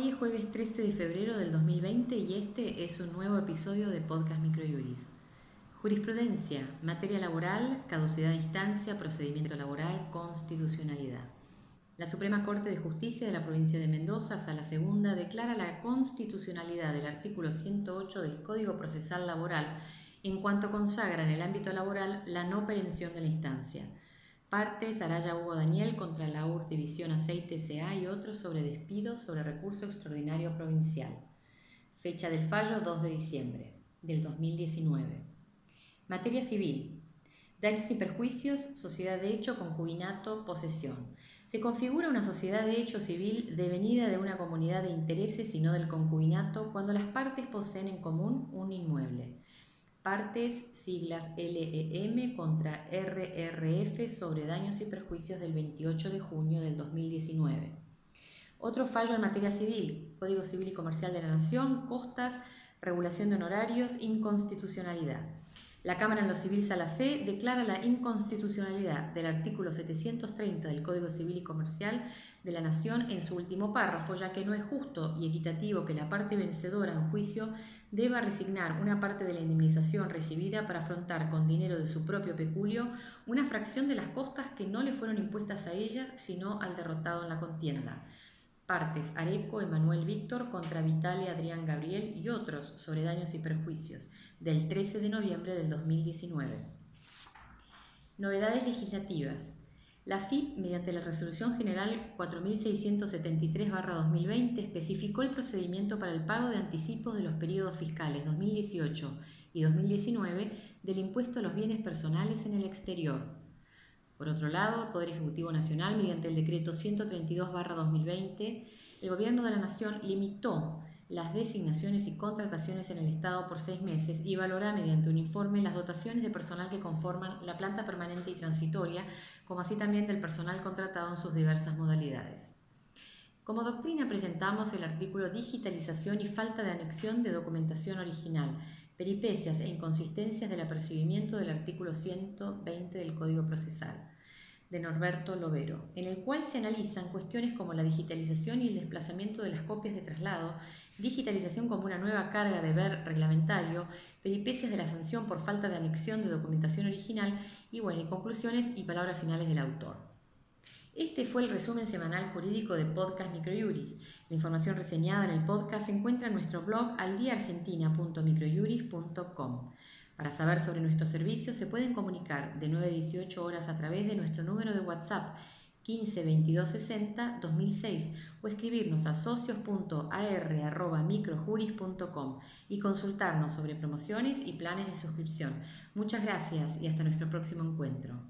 Hoy es jueves 13 de febrero del 2020 y este es un nuevo episodio de Podcast Microjuris. Jurisprudencia, materia laboral, caducidad de instancia, procedimiento laboral, constitucionalidad. La Suprema Corte de Justicia de la provincia de Mendoza, Sala Segunda, declara la constitucionalidad del artículo 108 del Código Procesal Laboral en cuanto consagra en el ámbito laboral la no perención de la instancia. Partes, Araya Hugo Daniel contra la UR División Aceite SA y otros sobre despido sobre recurso extraordinario provincial. Fecha del fallo 2 de diciembre del 2019. Materia civil. Daños y perjuicios, sociedad de hecho, concubinato, posesión. Se configura una sociedad de hecho civil devenida de una comunidad de intereses y no del concubinato cuando las partes poseen en común un inmueble. Partes, siglas LEM contra RRF sobre daños y perjuicios del 28 de junio del 2019. Otro fallo en materia civil, Código Civil y Comercial de la Nación, costas, regulación de honorarios, inconstitucionalidad. La Cámara en lo Civil Sala declara la inconstitucionalidad del artículo 730 del Código Civil y Comercial de la Nación en su último párrafo, ya que no es justo y equitativo que la parte vencedora en juicio deba resignar una parte de la indemnización recibida para afrontar con dinero de su propio peculio una fracción de las costas que no le fueron impuestas a ella, sino al derrotado en la contienda. Partes Areco, Emanuel Víctor contra Vitale, Adrián Gabriel y otros sobre daños y perjuicios del 13 de noviembre del 2019. Novedades legislativas. La FIP, mediante la Resolución General 4673-2020, especificó el procedimiento para el pago de anticipos de los periodos fiscales 2018 y 2019 del impuesto a los bienes personales en el exterior. Por otro lado, Poder Ejecutivo Nacional, mediante el Decreto 132-2020, el Gobierno de la Nación limitó las designaciones y contrataciones en el Estado por seis meses y valora mediante un informe las dotaciones de personal que conforman la planta permanente y transitoria, como así también del personal contratado en sus diversas modalidades. Como doctrina presentamos el artículo Digitalización y falta de anexión de documentación original, peripecias e inconsistencias del apercibimiento del artículo 120 del Código Procesal de Norberto Lovero, en el cual se analizan cuestiones como la digitalización y el desplazamiento de las copias de traslado, digitalización como una nueva carga de ver reglamentario, peripecias de la sanción por falta de anexión de documentación original y, bueno, y conclusiones y palabras finales del autor. Este fue el resumen semanal jurídico de Podcast Microjuris. La información reseñada en el podcast se encuentra en nuestro blog aldiaargentina.microjuris.com. Para saber sobre nuestros servicios se pueden comunicar de 9 a 18 horas a través de nuestro número de WhatsApp 15 22 60 2006 o escribirnos a socios.ar.microjuris.com y consultarnos sobre promociones y planes de suscripción. Muchas gracias y hasta nuestro próximo encuentro.